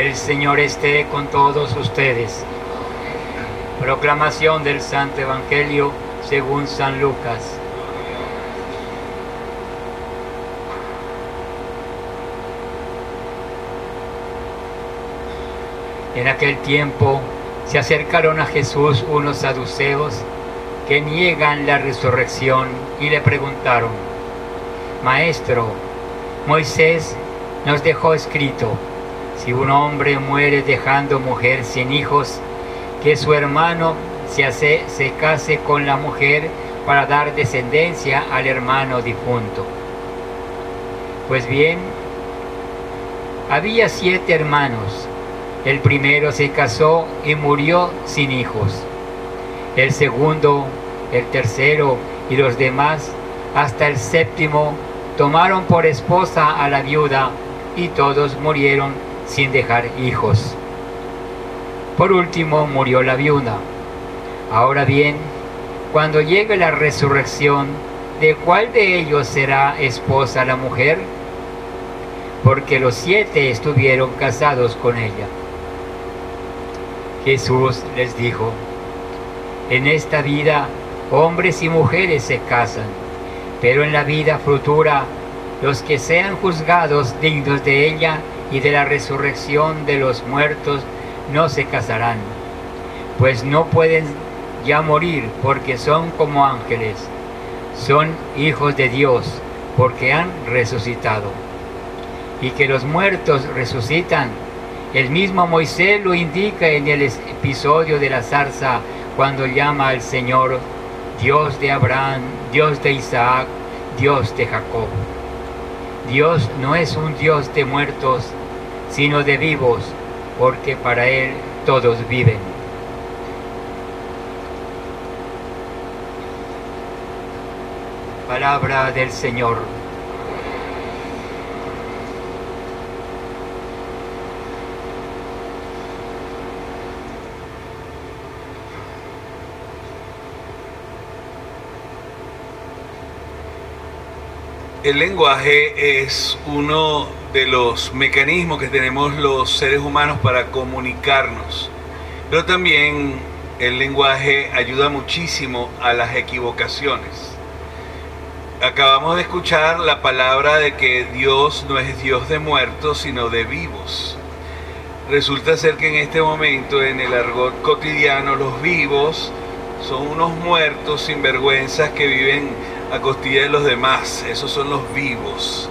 El Señor esté con todos ustedes. Proclamación del Santo Evangelio según San Lucas. En aquel tiempo se acercaron a Jesús unos saduceos que niegan la resurrección y le preguntaron, Maestro, Moisés nos dejó escrito, si un hombre muere dejando mujer sin hijos, que su hermano se, hace, se case con la mujer para dar descendencia al hermano difunto. Pues bien, había siete hermanos. El primero se casó y murió sin hijos. El segundo, el tercero y los demás, hasta el séptimo, tomaron por esposa a la viuda y todos murieron sin dejar hijos. Por último murió la viuda. Ahora bien, cuando llegue la resurrección, ¿de cuál de ellos será esposa la mujer? Porque los siete estuvieron casados con ella. Jesús les dijo, en esta vida hombres y mujeres se casan, pero en la vida futura los que sean juzgados dignos de ella y de la resurrección de los muertos no se casarán, pues no pueden ya morir porque son como ángeles, son hijos de Dios porque han resucitado. Y que los muertos resucitan, el mismo Moisés lo indica en el episodio de la zarza cuando llama al Señor Dios de Abraham, Dios de Isaac, Dios de Jacob. Dios no es un Dios de muertos, sino de vivos, porque para Él todos viven. Palabra del Señor. El lenguaje es uno de los mecanismos que tenemos los seres humanos para comunicarnos, pero también el lenguaje ayuda muchísimo a las equivocaciones. Acabamos de escuchar la palabra de que Dios no es Dios de muertos, sino de vivos. Resulta ser que en este momento, en el argot cotidiano, los vivos son unos muertos sinvergüenzas que viven a costilla de los demás. Esos son los vivos.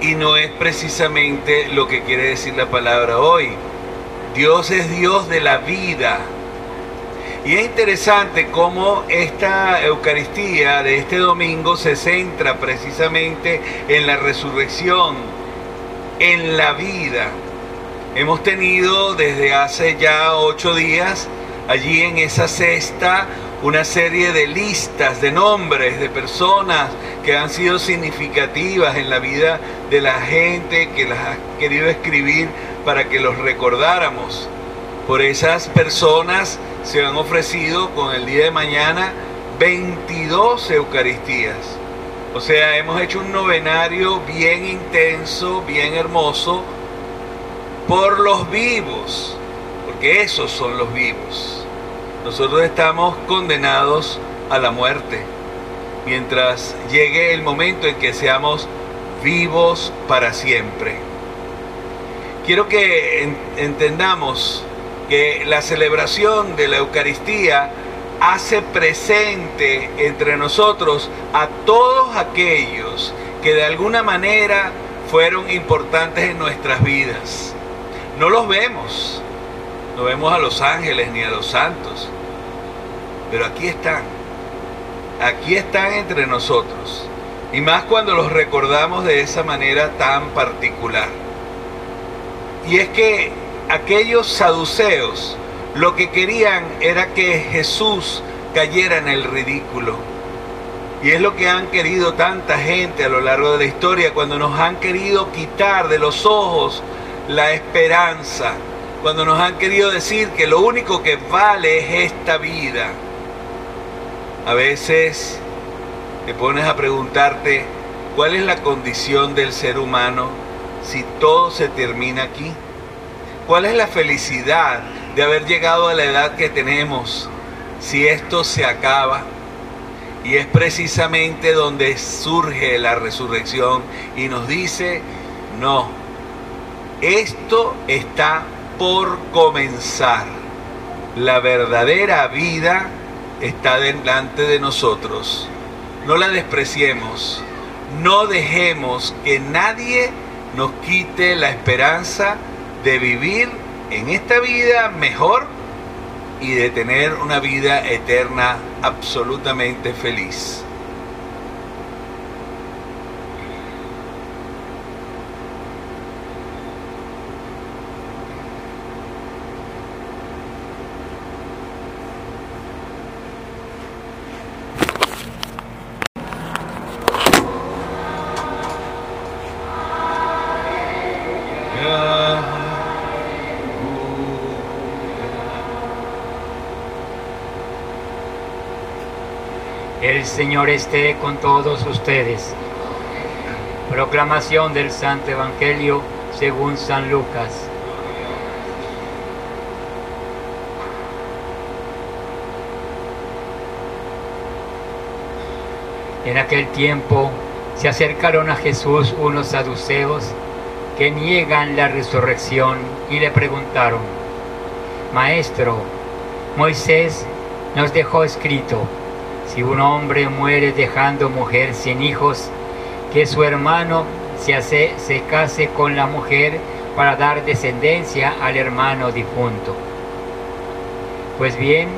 Y no es precisamente lo que quiere decir la palabra hoy. Dios es Dios de la vida. Y es interesante cómo esta Eucaristía de este domingo se centra precisamente en la resurrección, en la vida. Hemos tenido desde hace ya ocho días allí en esa cesta una serie de listas de nombres de personas que han sido significativas en la vida de la gente que las ha querido escribir para que los recordáramos. Por esas personas se han ofrecido con el día de mañana 22 Eucaristías. O sea, hemos hecho un novenario bien intenso, bien hermoso, por los vivos, porque esos son los vivos. Nosotros estamos condenados a la muerte mientras llegue el momento en que seamos vivos para siempre. Quiero que entendamos que la celebración de la Eucaristía hace presente entre nosotros a todos aquellos que de alguna manera fueron importantes en nuestras vidas. No los vemos, no vemos a los ángeles ni a los santos, pero aquí están. Aquí están entre nosotros. Y más cuando los recordamos de esa manera tan particular. Y es que aquellos saduceos lo que querían era que Jesús cayera en el ridículo. Y es lo que han querido tanta gente a lo largo de la historia cuando nos han querido quitar de los ojos la esperanza, cuando nos han querido decir que lo único que vale es esta vida. A veces te pones a preguntarte cuál es la condición del ser humano si todo se termina aquí? ¿Cuál es la felicidad de haber llegado a la edad que tenemos si esto se acaba? Y es precisamente donde surge la resurrección y nos dice, no, esto está por comenzar. La verdadera vida está delante de nosotros. No la despreciemos. No dejemos que nadie nos quite la esperanza de vivir en esta vida mejor y de tener una vida eterna absolutamente feliz. El Señor esté con todos ustedes. Proclamación del Santo Evangelio según San Lucas. En aquel tiempo se acercaron a Jesús unos saduceos que niegan la resurrección y le preguntaron, Maestro, Moisés nos dejó escrito, si un hombre muere dejando mujer sin hijos, que su hermano se, hace, se case con la mujer para dar descendencia al hermano difunto. Pues bien,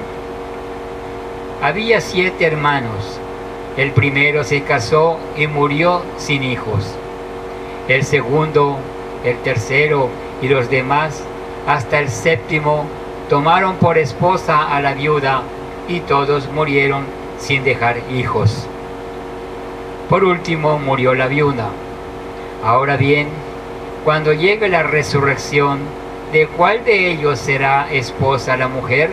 había siete hermanos. El primero se casó y murió sin hijos. El segundo, el tercero y los demás, hasta el séptimo, tomaron por esposa a la viuda y todos murieron sin dejar hijos. Por último murió la viuda. Ahora bien, cuando llegue la resurrección, ¿de cuál de ellos será esposa la mujer?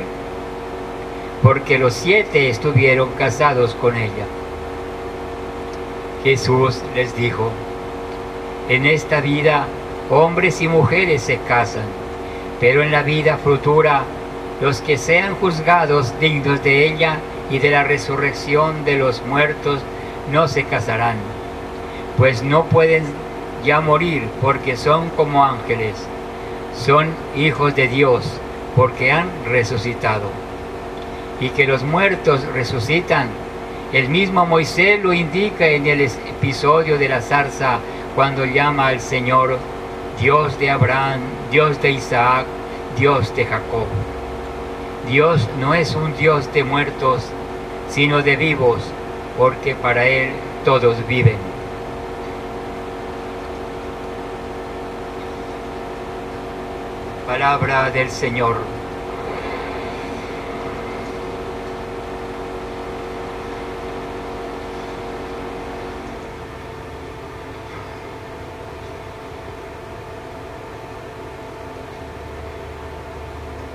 Porque los siete estuvieron casados con ella. Jesús les dijo, en esta vida hombres y mujeres se casan, pero en la vida futura los que sean juzgados dignos de ella y de la resurrección de los muertos no se casarán, pues no pueden ya morir porque son como ángeles, son hijos de Dios porque han resucitado. Y que los muertos resucitan, el mismo Moisés lo indica en el episodio de la zarza cuando llama al Señor Dios de Abraham, Dios de Isaac, Dios de Jacob. Dios no es un Dios de muertos, sino de vivos, porque para Él todos viven. Palabra del Señor.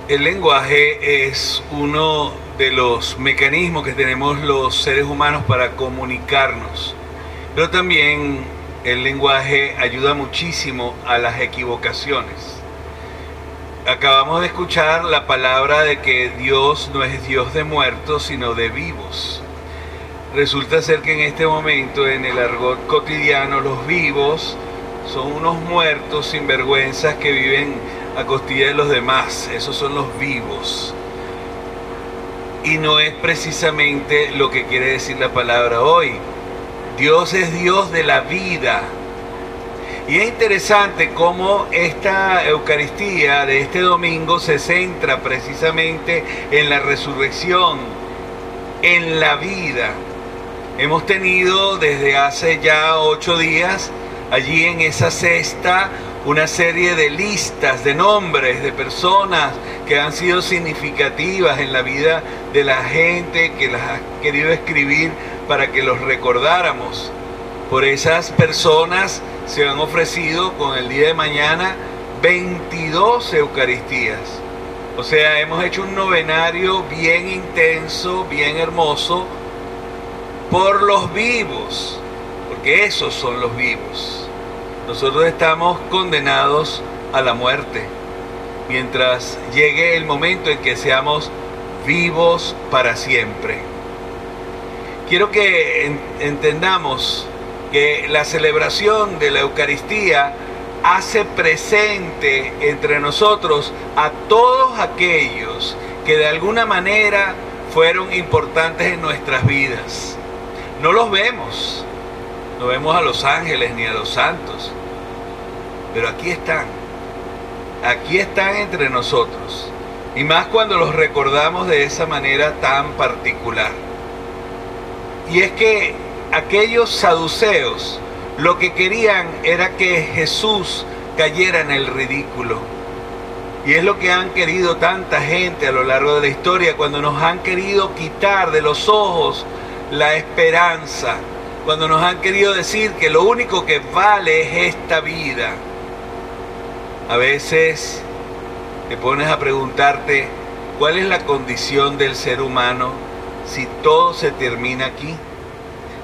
El lenguaje es uno de los mecanismos que tenemos los seres humanos para comunicarnos, pero también el lenguaje ayuda muchísimo a las equivocaciones. Acabamos de escuchar la palabra de que Dios no es Dios de muertos, sino de vivos. Resulta ser que en este momento, en el argot cotidiano, los vivos son unos muertos sinvergüenzas que viven a costilla de los demás. Esos son los vivos. Y no es precisamente lo que quiere decir la palabra hoy. Dios es Dios de la vida. Y es interesante cómo esta Eucaristía de este domingo se centra precisamente en la resurrección, en la vida. Hemos tenido desde hace ya ocho días allí en esa cesta una serie de listas de nombres de personas que han sido significativas en la vida de la gente que las ha querido escribir para que los recordáramos. Por esas personas se han ofrecido con el día de mañana 22 Eucaristías. O sea, hemos hecho un novenario bien intenso, bien hermoso, por los vivos, porque esos son los vivos. Nosotros estamos condenados a la muerte, mientras llegue el momento en que seamos vivos para siempre. Quiero que entendamos que la celebración de la Eucaristía hace presente entre nosotros a todos aquellos que de alguna manera fueron importantes en nuestras vidas. No los vemos, no vemos a los ángeles ni a los santos, pero aquí están, aquí están entre nosotros, y más cuando los recordamos de esa manera tan particular. Y es que aquellos saduceos lo que querían era que Jesús cayera en el ridículo. Y es lo que han querido tanta gente a lo largo de la historia, cuando nos han querido quitar de los ojos la esperanza, cuando nos han querido decir que lo único que vale es esta vida. A veces te pones a preguntarte cuál es la condición del ser humano si todo se termina aquí.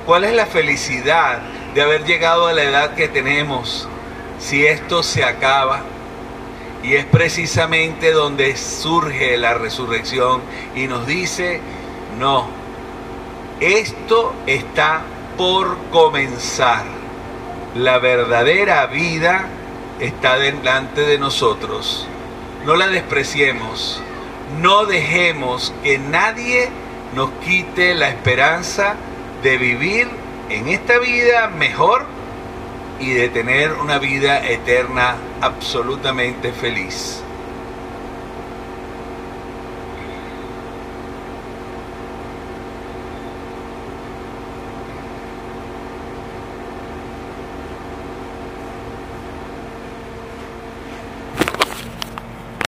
¿Cuál es la felicidad de haber llegado a la edad que tenemos si esto se acaba? Y es precisamente donde surge la resurrección y nos dice, no, esto está por comenzar. La verdadera vida está delante de nosotros. No la despreciemos. No dejemos que nadie nos quite la esperanza de vivir en esta vida mejor y de tener una vida eterna absolutamente feliz.